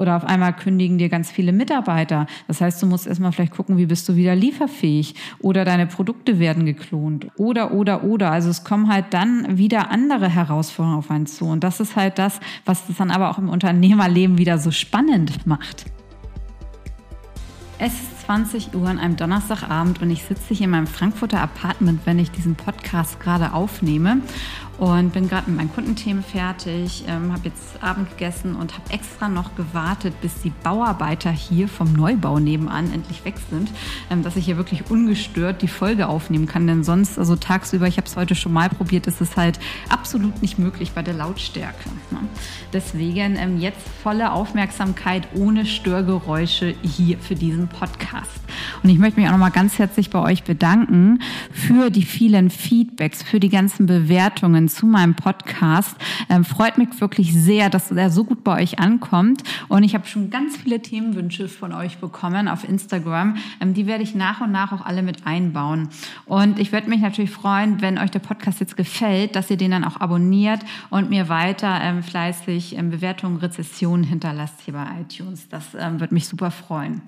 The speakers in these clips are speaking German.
Oder auf einmal kündigen dir ganz viele Mitarbeiter. Das heißt, du musst erstmal vielleicht gucken, wie bist du wieder lieferfähig. Oder deine Produkte werden geklont. Oder, oder, oder. Also es kommen halt dann wieder andere Herausforderungen auf einen zu. Und das ist halt das, was es dann aber auch im Unternehmerleben wieder so spannend macht. Es ist 20 Uhr an einem Donnerstagabend und ich sitze hier in meinem Frankfurter Apartment, wenn ich diesen Podcast gerade aufnehme und bin gerade mit meinen Kundenthemen fertig, ähm, habe jetzt Abend gegessen und habe extra noch gewartet, bis die Bauarbeiter hier vom Neubau nebenan endlich weg sind, ähm, dass ich hier wirklich ungestört die Folge aufnehmen kann. Denn sonst, also tagsüber, ich habe es heute schon mal probiert, ist es halt absolut nicht möglich bei der Lautstärke. Ne? Deswegen ähm, jetzt volle Aufmerksamkeit ohne Störgeräusche hier für diesen Podcast. Und ich möchte mich auch nochmal ganz herzlich bei euch bedanken für die vielen Feedbacks, für die ganzen Bewertungen zu meinem Podcast. Ähm, freut mich wirklich sehr, dass er so gut bei euch ankommt. Und ich habe schon ganz viele Themenwünsche von euch bekommen auf Instagram. Ähm, die werde ich nach und nach auch alle mit einbauen. Und ich würde mich natürlich freuen, wenn euch der Podcast jetzt gefällt, dass ihr den dann auch abonniert und mir weiter ähm, fleißig ähm, Bewertungen, Rezessionen hinterlasst hier bei iTunes. Das ähm, würde mich super freuen.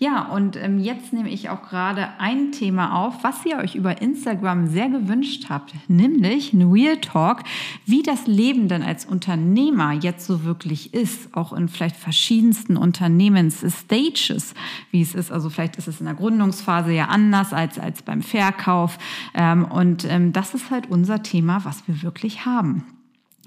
Ja, und ähm, jetzt nehme ich auch gerade ein Thema auf, was ihr euch über Instagram sehr gewünscht habt, nämlich ein Real Talk, wie das Leben denn als Unternehmer jetzt so wirklich ist, auch in vielleicht verschiedensten Unternehmensstages, wie es ist. Also vielleicht ist es in der Gründungsphase ja anders als, als beim Verkauf. Ähm, und ähm, das ist halt unser Thema, was wir wirklich haben.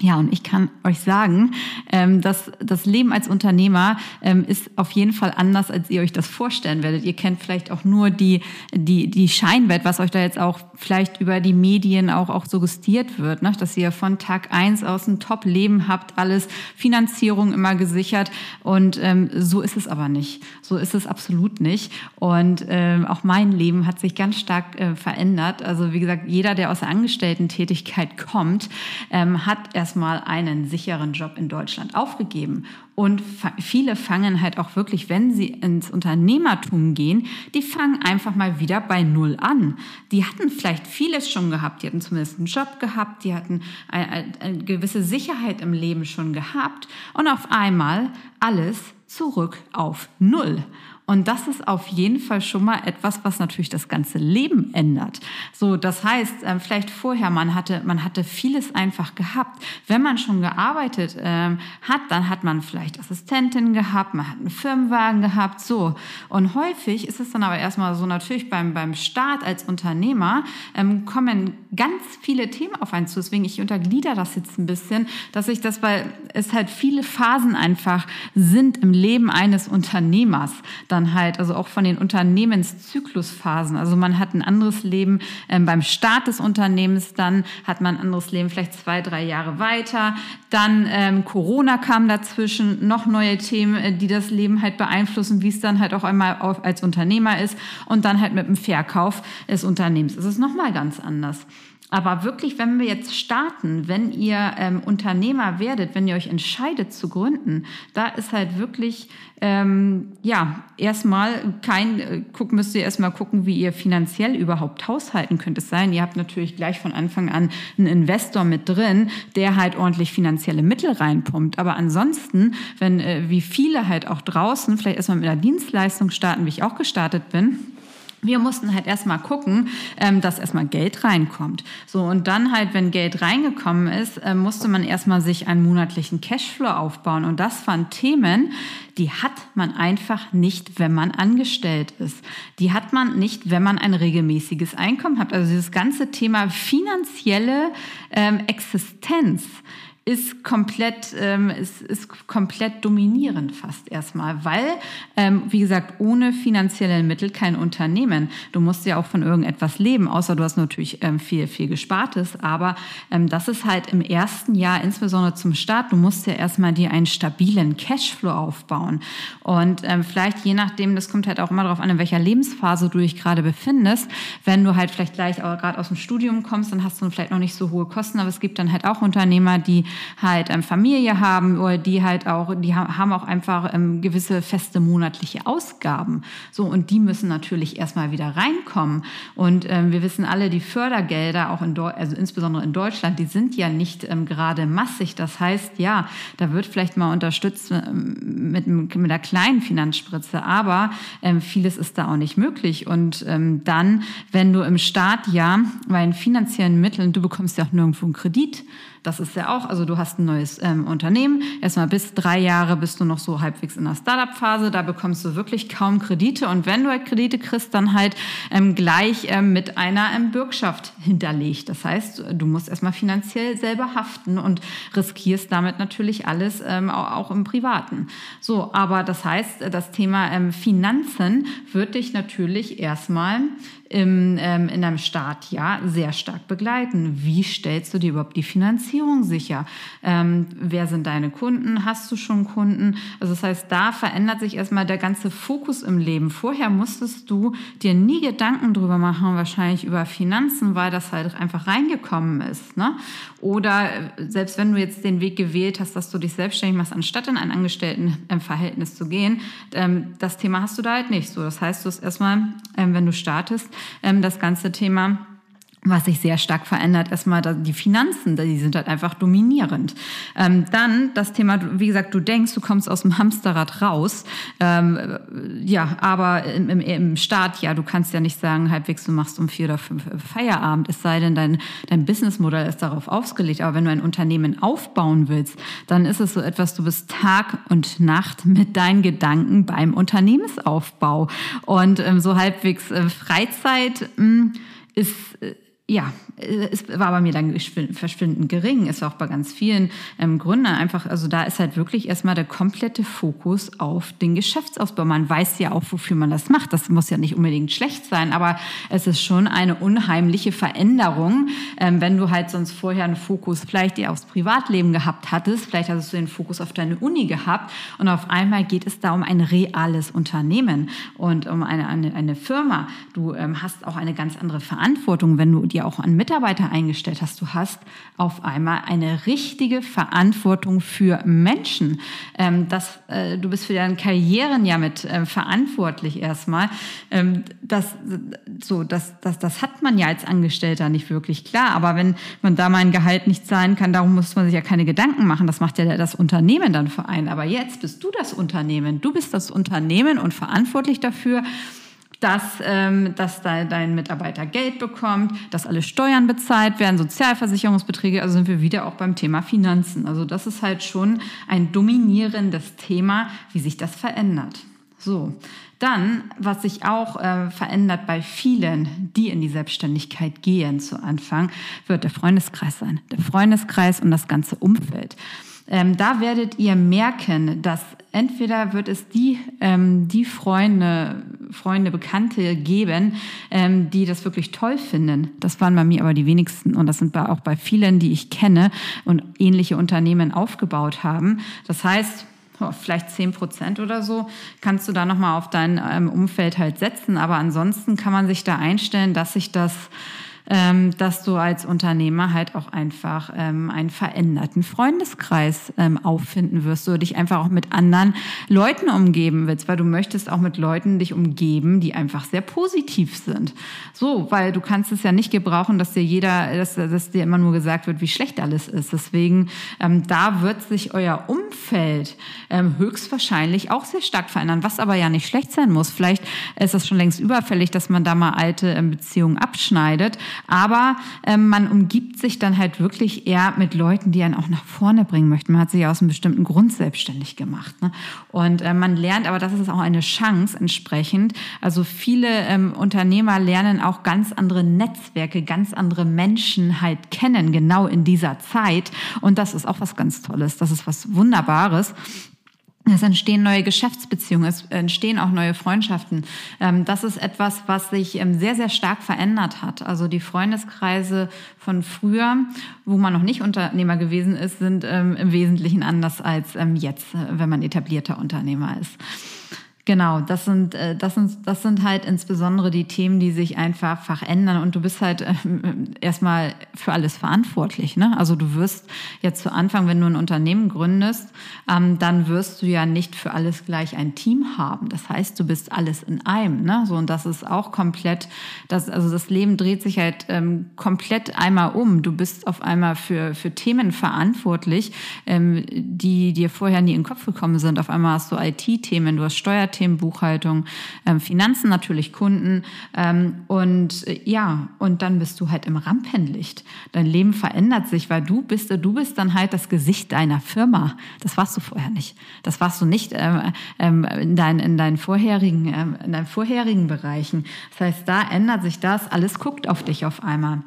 Ja, und ich kann euch sagen, ähm, dass das Leben als Unternehmer ähm, ist auf jeden Fall anders, als ihr euch das vorstellen werdet. Ihr kennt vielleicht auch nur die, die, die Scheinwelt, was euch da jetzt auch vielleicht über die Medien auch, auch suggestiert wird, ne? dass ihr von Tag eins aus ein Top-Leben habt, alles Finanzierung immer gesichert. Und ähm, so ist es aber nicht. So ist es absolut nicht. Und auch mein Leben hat sich ganz stark äh, verändert. Also wie gesagt, jeder, der aus der Angestellten-Tätigkeit kommt, hat erst erstmal einen sicheren Job in Deutschland aufgegeben. Und viele fangen halt auch wirklich, wenn sie ins Unternehmertum gehen, die fangen einfach mal wieder bei Null an. Die hatten vielleicht vieles schon gehabt, die hatten zumindest einen Job gehabt, die hatten eine, eine gewisse Sicherheit im Leben schon gehabt und auf einmal alles zurück auf Null. Und das ist auf jeden Fall schon mal etwas, was natürlich das ganze Leben ändert. So, das heißt, ähm, vielleicht vorher, man hatte, man hatte vieles einfach gehabt. Wenn man schon gearbeitet ähm, hat, dann hat man vielleicht Assistentin gehabt, man hat einen Firmenwagen gehabt, so. Und häufig ist es dann aber erstmal so, natürlich beim, beim Start als Unternehmer ähm, kommen ganz viele Themen auf einen zu. Deswegen, ich unterglieder das jetzt ein bisschen, dass ich das, weil es halt viele Phasen einfach sind im Leben eines Unternehmers. Dann halt, also auch von den Unternehmenszyklusphasen. Also man hat ein anderes Leben ähm, beim Start des Unternehmens, dann hat man ein anderes Leben vielleicht zwei, drei Jahre weiter. Dann ähm, Corona kam dazwischen, noch neue Themen, äh, die das Leben halt beeinflussen, wie es dann halt auch einmal auf, als Unternehmer ist. Und dann halt mit dem Verkauf des Unternehmens. Es ist nochmal ganz anders. Aber wirklich, wenn wir jetzt starten, wenn ihr ähm, Unternehmer werdet, wenn ihr euch entscheidet zu gründen, da ist halt wirklich, ähm, ja, erstmal kein, äh, guck, müsst ihr erstmal gucken, wie ihr finanziell überhaupt haushalten könnt. Es sein, ihr habt natürlich gleich von Anfang an einen Investor mit drin, der halt ordentlich finanzielle Mittel reinpumpt. Aber ansonsten, wenn, äh, wie viele halt auch draußen, vielleicht erstmal mit einer Dienstleistung starten, wie ich auch gestartet bin, wir mussten halt erstmal gucken, ähm, dass erstmal Geld reinkommt. So, und dann halt, wenn Geld reingekommen ist, äh, musste man erstmal sich einen monatlichen Cashflow aufbauen. Und das waren Themen, die hat man einfach nicht, wenn man angestellt ist. Die hat man nicht, wenn man ein regelmäßiges Einkommen hat. Also dieses ganze Thema finanzielle ähm, Existenz ist komplett, ähm, ist, ist komplett dominierend fast erstmal, weil, ähm, wie gesagt, ohne finanzielle Mittel kein Unternehmen. Du musst ja auch von irgendetwas leben, außer du hast natürlich ähm, viel, viel Gespartes. Aber ähm, das ist halt im ersten Jahr, insbesondere zum Start, du musst ja erstmal dir einen stabilen Cashflow aufbauen. Und ähm, vielleicht je nachdem, das kommt halt auch immer darauf an, in welcher Lebensphase du dich gerade befindest. Wenn du halt vielleicht gleich gerade aus dem Studium kommst, dann hast du vielleicht noch nicht so hohe Kosten, aber es gibt dann halt auch Unternehmer, die halt ähm, Familie haben oder die halt auch, die haben auch einfach ähm, gewisse feste monatliche Ausgaben. So, und die müssen natürlich erstmal wieder reinkommen. Und ähm, wir wissen alle, die Fördergelder auch in Deutschland, also insbesondere in Deutschland, die sind ja nicht ähm, gerade massig. Das heißt, ja, da wird vielleicht mal unterstützt ähm, mit, mit einer kleinen Finanzspritze, aber ähm, vieles ist da auch nicht möglich. Und ähm, dann, wenn du im Staat ja bei den finanziellen Mitteln, du bekommst ja auch nirgendwo einen Kredit, das ist ja auch, also du hast ein neues ähm, Unternehmen, erstmal bis drei Jahre bist du noch so halbwegs in der Startup-Phase, da bekommst du wirklich kaum Kredite und wenn du halt Kredite kriegst, dann halt ähm, gleich ähm, mit einer ähm, Bürgschaft hinterlegt. Das heißt, du musst erstmal finanziell selber haften und riskierst damit natürlich alles ähm, auch, im Privaten. So, aber das heißt, das Thema ähm, Finanzen wird dich natürlich erstmal im, ähm, in einem Startjahr sehr stark begleiten. Wie stellst du dir überhaupt die Finanzierung sicher? Ähm, wer sind deine Kunden? Hast du schon Kunden? Also das heißt, da verändert sich erstmal der ganze Fokus im Leben. Vorher musstest du dir nie Gedanken drüber machen, wahrscheinlich über Finanzen, weil das halt einfach reingekommen ist. Ne? Oder äh, selbst wenn du jetzt den Weg gewählt hast, dass du dich selbstständig machst, anstatt in ein Angestelltenverhältnis zu gehen, ähm, das Thema hast du da halt nicht so. Das heißt, du hast erstmal, ähm, wenn du startest, das ganze Thema was sich sehr stark verändert, erstmal die Finanzen, die sind halt einfach dominierend. Ähm, dann das Thema, wie gesagt, du denkst, du kommst aus dem Hamsterrad raus, ähm, ja, aber im, im, im Start, ja, du kannst ja nicht sagen, halbwegs du machst um vier oder fünf Feierabend, es sei denn, dein, dein Businessmodell ist darauf ausgelegt. Aber wenn du ein Unternehmen aufbauen willst, dann ist es so etwas, du bist Tag und Nacht mit deinen Gedanken beim Unternehmensaufbau und ähm, so halbwegs äh, Freizeit mh, hm, ist äh, ja, es war bei mir dann verschwindend gering, ist auch bei ganz vielen ähm, Gründern einfach, also da ist halt wirklich erstmal der komplette Fokus auf den Geschäftsausbau. Man weiß ja auch, wofür man das macht. Das muss ja nicht unbedingt schlecht sein, aber es ist schon eine unheimliche Veränderung, ähm, wenn du halt sonst vorher einen Fokus vielleicht eher aufs Privatleben gehabt hattest, vielleicht hattest du den Fokus auf deine Uni gehabt und auf einmal geht es da um ein reales Unternehmen und um eine, eine, eine Firma. Du ähm, hast auch eine ganz andere Verantwortung, wenn du dir auch an Mitarbeiter eingestellt hast. Du hast auf einmal eine richtige Verantwortung für Menschen. Ähm, das, äh, du bist für deine Karrieren ja mit äh, verantwortlich erstmal. Ähm, das, so, das, das, das hat man ja als Angestellter nicht wirklich klar. Aber wenn man da mein Gehalt nicht zahlen kann, darum muss man sich ja keine Gedanken machen. Das macht ja das Unternehmen dann für einen. Aber jetzt bist du das Unternehmen. Du bist das Unternehmen und verantwortlich dafür, dass, ähm, dass da dein Mitarbeiter Geld bekommt, dass alle Steuern bezahlt werden, Sozialversicherungsbeträge, also sind wir wieder auch beim Thema Finanzen. Also das ist halt schon ein dominierendes Thema, wie sich das verändert. So, dann, was sich auch äh, verändert bei vielen, die in die Selbstständigkeit gehen zu Anfang, wird der Freundeskreis sein. Der Freundeskreis und das ganze Umfeld. Ähm, da werdet ihr merken, dass entweder wird es die, ähm, die Freunde, Freunde, Bekannte geben, ähm, die das wirklich toll finden. Das waren bei mir aber die wenigsten und das sind auch bei vielen, die ich kenne und ähnliche Unternehmen aufgebaut haben. Das heißt, oh, vielleicht zehn Prozent oder so, kannst du da nochmal auf dein ähm, Umfeld halt setzen. Aber ansonsten kann man sich da einstellen, dass sich das ähm, dass du als Unternehmer halt auch einfach ähm, einen veränderten Freundeskreis ähm, auffinden wirst, du dich einfach auch mit anderen Leuten umgeben willst, weil du möchtest auch mit Leuten dich umgeben, die einfach sehr positiv sind. So, weil du kannst es ja nicht gebrauchen, dass dir jeder, dass, dass dir immer nur gesagt wird, wie schlecht alles ist. Deswegen, ähm, da wird sich euer Umfeld ähm, höchstwahrscheinlich auch sehr stark verändern, was aber ja nicht schlecht sein muss. Vielleicht ist das schon längst überfällig, dass man da mal alte ähm, Beziehungen abschneidet. Aber ähm, man umgibt sich dann halt wirklich eher mit Leuten, die einen auch nach vorne bringen möchten. Man hat sich aus einem bestimmten Grund selbstständig gemacht. Ne? Und äh, man lernt, aber das ist auch eine Chance entsprechend. Also viele ähm, Unternehmer lernen auch ganz andere Netzwerke, ganz andere Menschen halt kennen, genau in dieser Zeit. Und das ist auch was ganz Tolles. Das ist was Wunderbares. Es entstehen neue Geschäftsbeziehungen, es entstehen auch neue Freundschaften. Ähm, das ist etwas, was sich ähm, sehr, sehr stark verändert hat. Also die Freundeskreise von früher, wo man noch nicht Unternehmer gewesen ist, sind ähm, im Wesentlichen anders als jetzt, äh, wenn man etablierter Unternehmer ist. Genau, das sind, äh, das sind, das sind halt insbesondere die Themen, die sich einfach verändern und du bist halt äh, erstmal für alles verantwortlich. Ne? Also du wirst jetzt zu Anfang, wenn du ein Unternehmen gründest, ähm, dann wirst du ja nicht für alles gleich ein Team haben. Das heißt, du bist alles in einem. Ne? So und das ist auch komplett, das, also das Leben dreht sich halt ähm, komplett einmal um. Du bist auf einmal für für Themen verantwortlich, ähm, die dir vorher nie in den Kopf gekommen sind. Auf einmal hast du IT-Themen, du hast Steuer Themen Buchhaltung, ähm, Finanzen natürlich, Kunden ähm, und äh, ja, und dann bist du halt im Rampenlicht. Dein Leben verändert sich, weil du bist, du bist dann halt das Gesicht deiner Firma. Das warst du vorher nicht. Das warst du nicht ähm, ähm, in, dein, in deinen vorherigen, ähm, in deinen vorherigen Bereichen. Das heißt, da ändert sich das. Alles guckt auf dich auf einmal.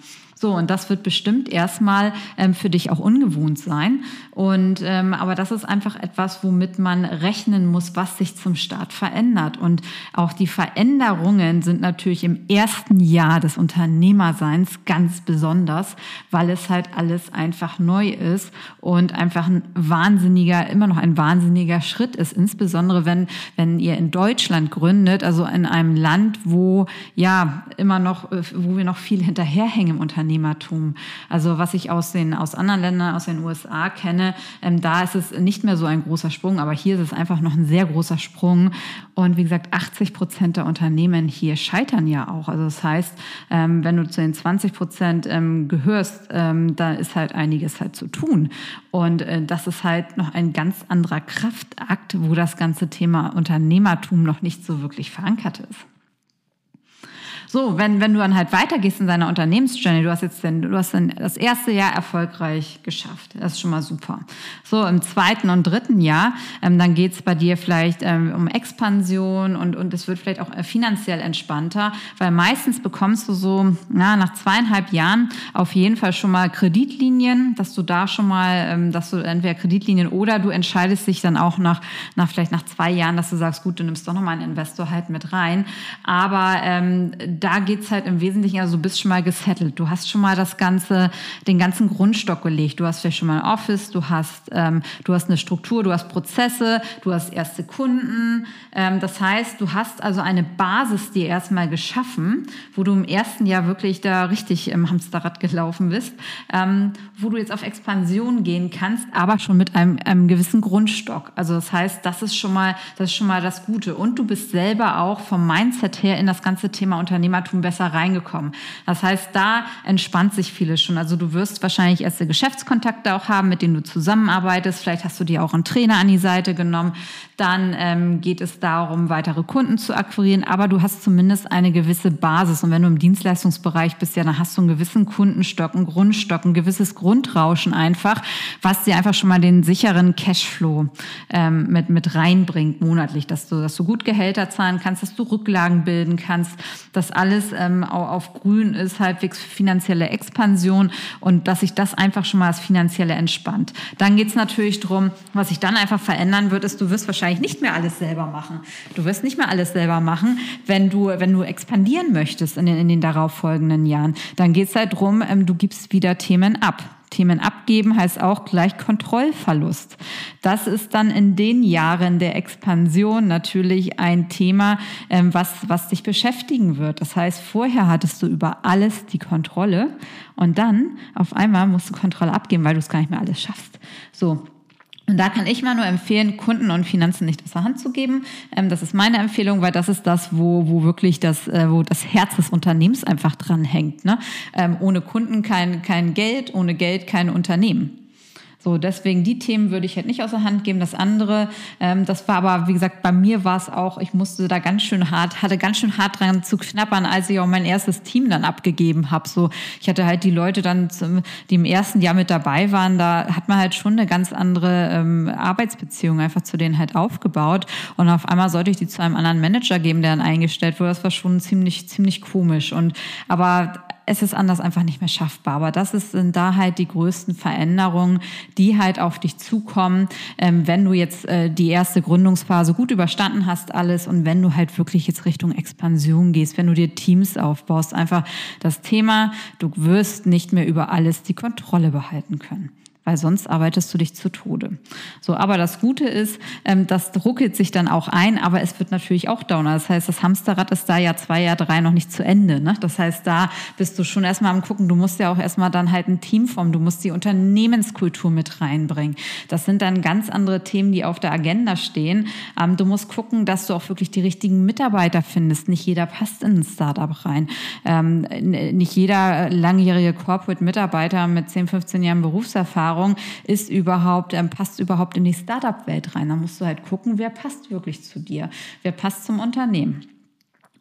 So, und das wird bestimmt erstmal ähm, für dich auch ungewohnt sein. Und ähm, aber das ist einfach etwas, womit man rechnen muss, was sich zum Start verändert. Und auch die Veränderungen sind natürlich im ersten Jahr des Unternehmerseins ganz besonders, weil es halt alles einfach neu ist und einfach ein wahnsinniger, immer noch ein wahnsinniger Schritt ist. Insbesondere wenn, wenn ihr in Deutschland gründet, also in einem Land, wo ja immer noch, äh, wo wir noch viel hinterherhängen im Unternehmen Unternehmertum. Also was ich aus den aus anderen Ländern, aus den USA kenne, ähm, da ist es nicht mehr so ein großer Sprung, aber hier ist es einfach noch ein sehr großer Sprung. Und wie gesagt, 80 Prozent der Unternehmen hier scheitern ja auch. Also das heißt, ähm, wenn du zu den 20 Prozent ähm, gehörst, ähm, da ist halt einiges halt zu tun. Und äh, das ist halt noch ein ganz anderer Kraftakt, wo das ganze Thema Unternehmertum noch nicht so wirklich verankert ist. So, wenn, wenn du dann halt weitergehst in deiner Unternehmensjourney, du hast jetzt den, du hast dann das erste Jahr erfolgreich geschafft. Das ist schon mal super. So, im zweiten und dritten Jahr, ähm, dann geht's bei dir vielleicht ähm, um Expansion und, und es wird vielleicht auch äh, finanziell entspannter, weil meistens bekommst du so, na, nach zweieinhalb Jahren auf jeden Fall schon mal Kreditlinien, dass du da schon mal, ähm, dass du entweder Kreditlinien oder du entscheidest dich dann auch nach, nach vielleicht nach zwei Jahren, dass du sagst, gut, du nimmst doch noch mal einen Investor halt mit rein. Aber ähm, da geht's halt im Wesentlichen, also du bist schon mal gesettelt. Du hast schon mal das ganze, den ganzen Grundstock gelegt. Du hast vielleicht schon mal ein Office, du hast, ähm, du hast eine Struktur, du hast Prozesse, du hast erste Kunden. Ähm, das heißt, du hast also eine Basis dir erstmal geschaffen, wo du im ersten Jahr wirklich da richtig im Hamsterrad gelaufen bist, ähm, wo du jetzt auf Expansion gehen kannst, aber schon mit einem, einem gewissen Grundstock. Also das heißt, das ist schon mal, das ist schon mal das Gute. Und du bist selber auch vom Mindset her in das ganze Thema Unternehmen Unternehmertum besser reingekommen. Das heißt, da entspannt sich vieles schon. Also du wirst wahrscheinlich erste Geschäftskontakte auch haben, mit denen du zusammenarbeitest. Vielleicht hast du dir auch einen Trainer an die Seite genommen. Dann ähm, geht es darum, weitere Kunden zu akquirieren. Aber du hast zumindest eine gewisse Basis. Und wenn du im Dienstleistungsbereich bist, ja, dann hast du einen gewissen Kundenstock, einen Grundstock, ein gewisses Grundrauschen einfach, was dir einfach schon mal den sicheren Cashflow ähm, mit, mit reinbringt monatlich, dass du, dass du gut Gehälter zahlen kannst, dass du Rücklagen bilden kannst, dass alles ähm, auf grün ist, halbwegs finanzielle Expansion und dass sich das einfach schon mal das Finanzielle entspannt. Dann geht's natürlich drum, was sich dann einfach verändern wird, ist, du wirst wahrscheinlich nicht mehr alles selber machen. Du wirst nicht mehr alles selber machen, wenn du, wenn du expandieren möchtest in den, in den darauffolgenden Jahren. Dann geht's halt drum, ähm, du gibst wieder Themen ab. Themen abgeben heißt auch gleich Kontrollverlust. Das ist dann in den Jahren der Expansion natürlich ein Thema, ähm, was, was dich beschäftigen wird. Das heißt, vorher hattest du über alles die Kontrolle und dann auf einmal musst du Kontrolle abgeben, weil du es gar nicht mehr alles schaffst. So. Und da kann ich mal nur empfehlen, Kunden und Finanzen nicht aus der Hand zu geben. Ähm, das ist meine Empfehlung, weil das ist das, wo, wo wirklich das, äh, wo das Herz des Unternehmens einfach dran hängt. Ne? Ähm, ohne Kunden kein, kein Geld, ohne Geld kein Unternehmen. So, deswegen die Themen würde ich halt nicht aus der Hand geben. Das andere, ähm, das war aber, wie gesagt, bei mir war es auch, ich musste da ganz schön hart, hatte ganz schön hart dran zu knappern, als ich auch mein erstes Team dann abgegeben habe. So, ich hatte halt die Leute dann, zum, die im ersten Jahr mit dabei waren, da hat man halt schon eine ganz andere ähm, Arbeitsbeziehung einfach zu denen halt aufgebaut. Und auf einmal sollte ich die zu einem anderen Manager geben, der dann eingestellt wurde. Das war schon ziemlich, ziemlich komisch. Und aber es ist anders einfach nicht mehr schaffbar. Aber das ist, sind da halt die größten Veränderungen, die halt auf dich zukommen, ähm, wenn du jetzt äh, die erste Gründungsphase gut überstanden hast, alles und wenn du halt wirklich jetzt Richtung Expansion gehst, wenn du dir Teams aufbaust, einfach das Thema, du wirst nicht mehr über alles die Kontrolle behalten können. Weil sonst arbeitest du dich zu Tode. So, aber das Gute ist, ähm, das ruckelt sich dann auch ein, aber es wird natürlich auch downer. Das heißt, das Hamsterrad ist da ja zwei, Jahr drei noch nicht zu Ende. Ne? Das heißt, da bist du schon erstmal am gucken. Du musst ja auch erstmal dann halt ein Team formen. Du musst die Unternehmenskultur mit reinbringen. Das sind dann ganz andere Themen, die auf der Agenda stehen. Ähm, du musst gucken, dass du auch wirklich die richtigen Mitarbeiter findest. Nicht jeder passt in ein Startup rein. Ähm, nicht jeder langjährige Corporate-Mitarbeiter mit 10, 15 Jahren Berufserfahrung Erfahrung ist überhaupt, ähm, passt überhaupt in die Startup-Welt rein. Da musst du halt gucken, wer passt wirklich zu dir, wer passt zum Unternehmen.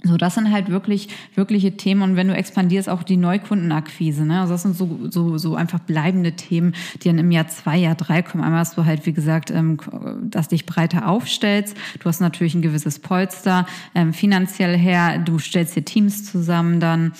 So, das sind halt wirklich, wirkliche Themen. Und wenn du expandierst, auch die Neukundenakquise, ne? Also das sind so, so, so einfach bleibende Themen, die dann im Jahr zwei, Jahr drei kommen. Einmal hast du halt, wie gesagt, ähm, dass dich breiter aufstellst. Du hast natürlich ein gewisses Polster, ähm, finanziell her. Du stellst dir Teams zusammen dann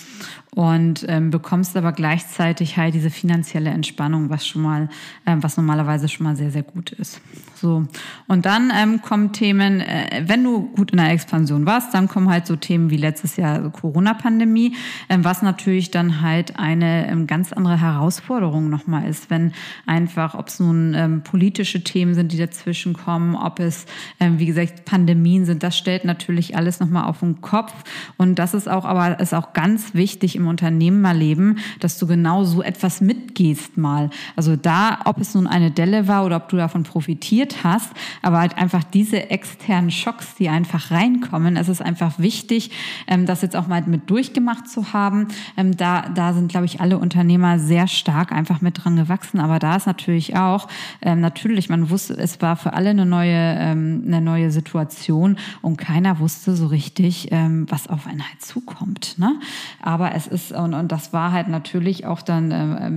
und ähm, bekommst aber gleichzeitig halt diese finanzielle Entspannung, was schon mal, ähm, was normalerweise schon mal sehr, sehr gut ist. So. Und dann ähm, kommen Themen, äh, wenn du gut in der Expansion warst, dann kommen halt so Themen wie letztes Jahr Corona-Pandemie, ähm, was natürlich dann halt eine ähm, ganz andere Herausforderung nochmal ist, wenn einfach, ob es nun ähm, politische Themen sind, die dazwischen kommen, ob es, ähm, wie gesagt, Pandemien sind, das stellt natürlich alles nochmal auf den Kopf. Und das ist auch, aber ist auch ganz wichtig im Unternehmerleben, dass du genau so etwas mitgehst mal. Also da, ob es nun eine Delle war oder ob du davon profitiert hast, aber halt einfach diese externen Schocks, die einfach reinkommen. Es ist einfach wichtig, ähm, das jetzt auch mal mit durchgemacht zu haben. Ähm, da, da sind, glaube ich, alle Unternehmer sehr stark einfach mit dran gewachsen. Aber da ist natürlich auch, ähm, natürlich, man wusste, es war für alle eine neue, eine neue Situation und keiner wusste so richtig, was auf einen halt zukommt. Ne? Aber es ist, und, und das war halt natürlich auch dann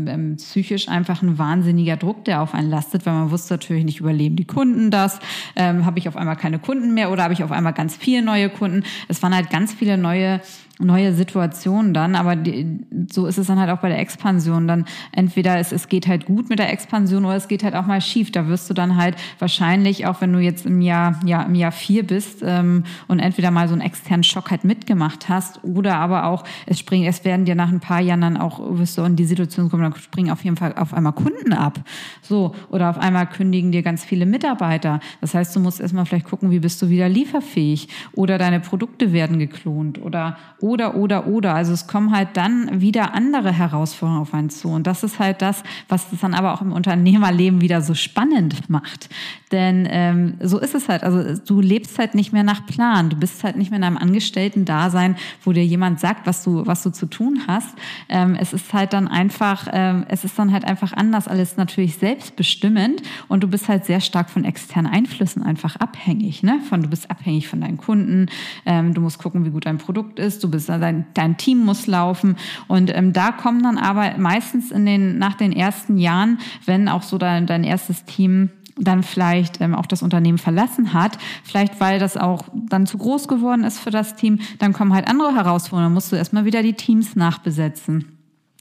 ähm, psychisch einfach ein wahnsinniger Druck, der auf einen lastet, weil man wusste natürlich nicht, überleben die Kunden das? Ähm, habe ich auf einmal keine Kunden mehr oder habe ich auf einmal ganz viele neue Kunden? Es waren halt ganz viele neue neue Situationen dann, aber die, so ist es dann halt auch bei der Expansion. Dann entweder es, es geht halt gut mit der Expansion oder es geht halt auch mal schief. Da wirst du dann halt wahrscheinlich, auch wenn du jetzt im Jahr, ja, im Jahr vier bist ähm, und entweder mal so einen externen Schock halt mitgemacht hast oder aber auch, es springen, es werden dir nach ein paar Jahren dann auch, wirst du in die Situation kommen, dann springen auf jeden Fall auf einmal Kunden ab. So, oder auf einmal kündigen dir ganz viele Mitarbeiter. Das heißt, du musst erstmal vielleicht gucken, wie bist du wieder lieferfähig oder deine Produkte werden geklont oder oder, oder, oder. Also es kommen halt dann wieder andere Herausforderungen auf einen zu. Und das ist halt das, was es dann aber auch im Unternehmerleben wieder so spannend macht. Denn ähm, so ist es halt. Also du lebst halt nicht mehr nach Plan. Du bist halt nicht mehr in einem Angestellten-Dasein, wo dir jemand sagt, was du, was du zu tun hast. Ähm, es ist halt dann einfach, ähm, es ist dann halt einfach anders. Alles natürlich selbstbestimmend und du bist halt sehr stark von externen Einflüssen einfach abhängig. Ne? Von, du bist abhängig von deinen Kunden. Ähm, du musst gucken, wie gut dein Produkt ist. Du bist, dein, dein Team muss laufen. Und ähm, da kommen dann aber meistens in den, nach den ersten Jahren, wenn auch so dein, dein erstes Team dann vielleicht ähm, auch das Unternehmen verlassen hat, vielleicht weil das auch dann zu groß geworden ist für das Team, dann kommen halt andere Herausforderungen, musst du erstmal wieder die Teams nachbesetzen.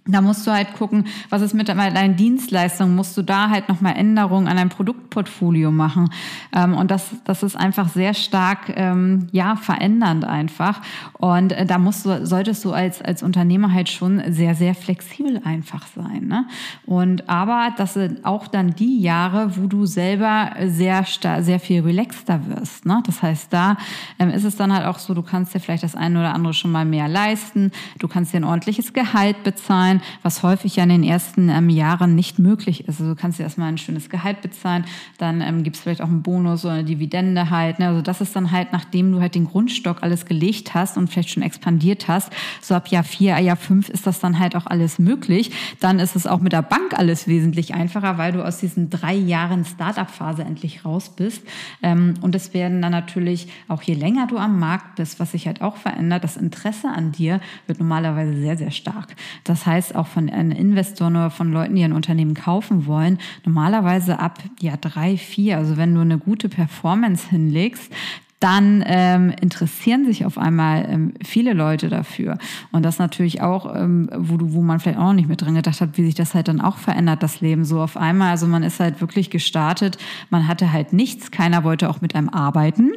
Da musst du halt gucken, was ist mit deinen Dienstleistungen, musst du da halt nochmal Änderungen an deinem Produktportfolio machen. Ähm, und das, das ist einfach sehr stark, ähm, ja, verändernd einfach. Und äh, da musst du, solltest du als, als Unternehmer halt schon sehr, sehr flexibel einfach sein. Ne? Und aber das sind auch dann die Jahre, wo du selber sehr, sehr viel relaxter wirst. Ne? Das heißt, da ähm, ist es dann halt auch so, du kannst dir vielleicht das eine oder andere schon mal mehr leisten. Du kannst dir ein ordentliches Gehalt bezahlen bezahlen, was häufig ja in den ersten ähm, Jahren nicht möglich ist. Also du kannst dir erstmal ein schönes Gehalt bezahlen, dann ähm, gibt es vielleicht auch einen Bonus oder eine Dividende halt. Ne? Also das ist dann halt, nachdem du halt den Grundstock alles gelegt hast und vielleicht schon expandiert hast, so ab Jahr vier, Jahr fünf ist das dann halt auch alles möglich. Dann ist es auch mit der Bank alles wesentlich einfacher, weil du aus diesen drei Jahren Startup-Phase endlich raus bist. Ähm, und es werden dann natürlich, auch je länger du am Markt bist, was sich halt auch verändert, das Interesse an dir wird normalerweise sehr, sehr stark. Das heißt, weiß, auch von Investoren oder von Leuten, die ein Unternehmen kaufen wollen, normalerweise ab ja drei, vier. Also wenn du eine gute Performance hinlegst, dann ähm, interessieren sich auf einmal ähm, viele Leute dafür. Und das natürlich auch, ähm, wo, du, wo man vielleicht auch noch nicht mit dran gedacht hat, wie sich das halt dann auch verändert, das Leben so auf einmal. Also man ist halt wirklich gestartet, man hatte halt nichts, keiner wollte auch mit einem arbeiten.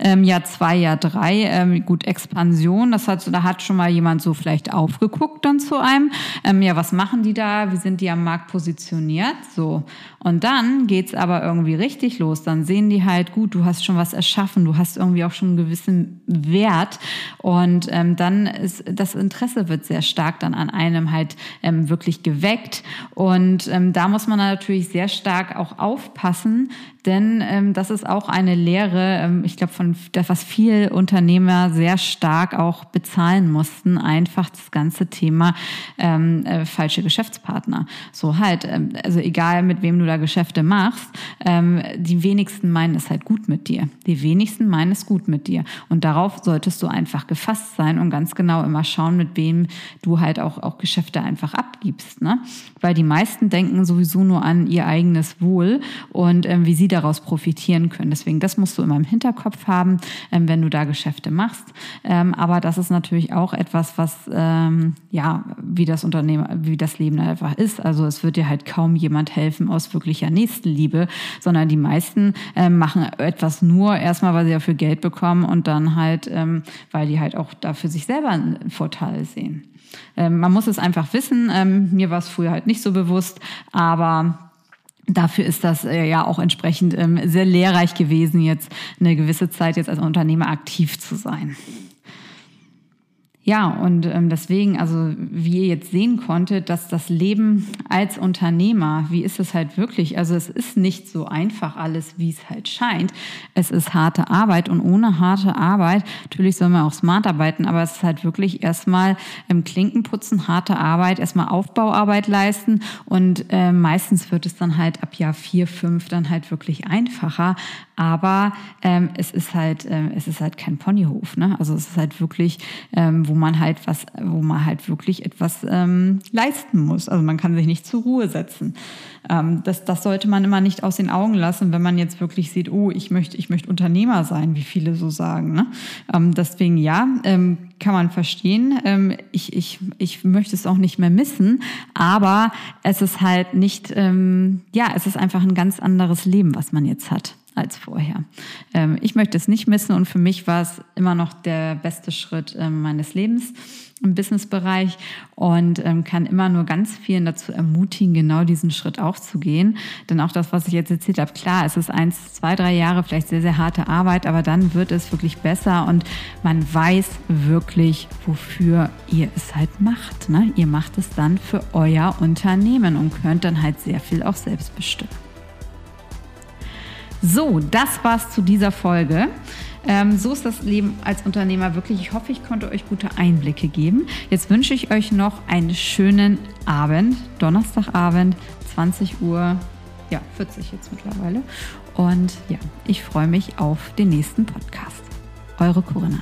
Ähm, Jahr zwei, Jahr drei, ähm, gut, Expansion, das hat, da hat schon mal jemand so vielleicht aufgeguckt dann zu einem. Ähm, ja, was machen die da? Wie sind die am Markt positioniert? So. Und dann geht's aber irgendwie richtig los. Dann sehen die halt, gut, du hast schon was erschaffen, du hast irgendwie auch schon einen gewissen Wert. Und ähm, dann ist das Interesse wird sehr stark dann an einem halt ähm, wirklich geweckt. Und ähm, da muss man natürlich sehr stark auch aufpassen, denn ähm, das ist auch eine Lehre, ähm, ich glaube, von was viele Unternehmer sehr stark auch bezahlen mussten, einfach das ganze Thema ähm, äh, falsche Geschäftspartner. So halt, ähm, also egal mit wem du da Geschäfte machst, ähm, die wenigsten meinen es halt gut mit dir. Die wenigsten meinen es gut mit dir. Und darauf solltest du einfach gefasst sein und ganz genau immer schauen, mit wem du halt auch, auch Geschäfte einfach abgibst. Ne? Weil die meisten denken sowieso nur an ihr eigenes Wohl und ähm, wie sie daraus profitieren können. Deswegen, das musst du immer im Hinterkopf haben, ähm, wenn du da Geschäfte machst. Ähm, aber das ist natürlich auch etwas, was, ähm, ja, wie das Unternehmen, wie das Leben einfach ist. Also es wird dir halt kaum jemand helfen aus wirklicher Nächstenliebe, sondern die meisten ähm, machen etwas nur erstmal, weil sie dafür Geld bekommen und dann halt, ähm, weil die halt auch dafür sich selber einen Vorteil sehen. Ähm, man muss es einfach wissen. Mir war es früher halt nicht so bewusst, aber Dafür ist das äh, ja auch entsprechend ähm, sehr lehrreich gewesen, jetzt eine gewisse Zeit jetzt als Unternehmer aktiv zu sein. Ja, und ähm, deswegen, also wie ihr jetzt sehen konntet, dass das Leben als Unternehmer, wie ist es halt wirklich? Also es ist nicht so einfach alles, wie es halt scheint. Es ist harte Arbeit und ohne harte Arbeit, natürlich soll man auch smart arbeiten, aber es ist halt wirklich erstmal im Klinkenputzen, harte Arbeit, erstmal Aufbauarbeit leisten und äh, meistens wird es dann halt ab Jahr vier, fünf dann halt wirklich einfacher. Aber ähm, es ist halt, ähm, es ist halt kein Ponyhof, ne? Also es ist halt wirklich, ähm, wo man halt was, wo man halt wirklich etwas ähm, leisten muss. Also man kann sich nicht zur Ruhe setzen. Ähm, das, das sollte man immer nicht aus den Augen lassen, wenn man jetzt wirklich sieht, oh, ich möchte, ich möchte Unternehmer sein, wie viele so sagen. Ne? Ähm, deswegen ja, ähm, kann man verstehen. Ähm, ich, ich, ich möchte es auch nicht mehr missen, aber es ist halt nicht, ähm, ja, es ist einfach ein ganz anderes Leben, was man jetzt hat als vorher. Ähm, ich möchte es nicht missen und für mich war es immer noch der beste Schritt ähm, meines Lebens im Businessbereich und ähm, kann immer nur ganz vielen dazu ermutigen, genau diesen Schritt auch zu gehen. Denn auch das, was ich jetzt erzählt habe, klar, es ist eins, zwei, drei Jahre vielleicht sehr, sehr harte Arbeit, aber dann wird es wirklich besser und man weiß wirklich, wofür ihr es halt macht. Ne? Ihr macht es dann für euer Unternehmen und könnt dann halt sehr viel auch selbst bestimmen. So, das war's zu dieser Folge. Ähm, so ist das Leben als Unternehmer wirklich. Ich hoffe, ich konnte euch gute Einblicke geben. Jetzt wünsche ich euch noch einen schönen Abend, Donnerstagabend, 20 Uhr, ja, 40 jetzt mittlerweile. Und ja, ich freue mich auf den nächsten Podcast. Eure Corinna.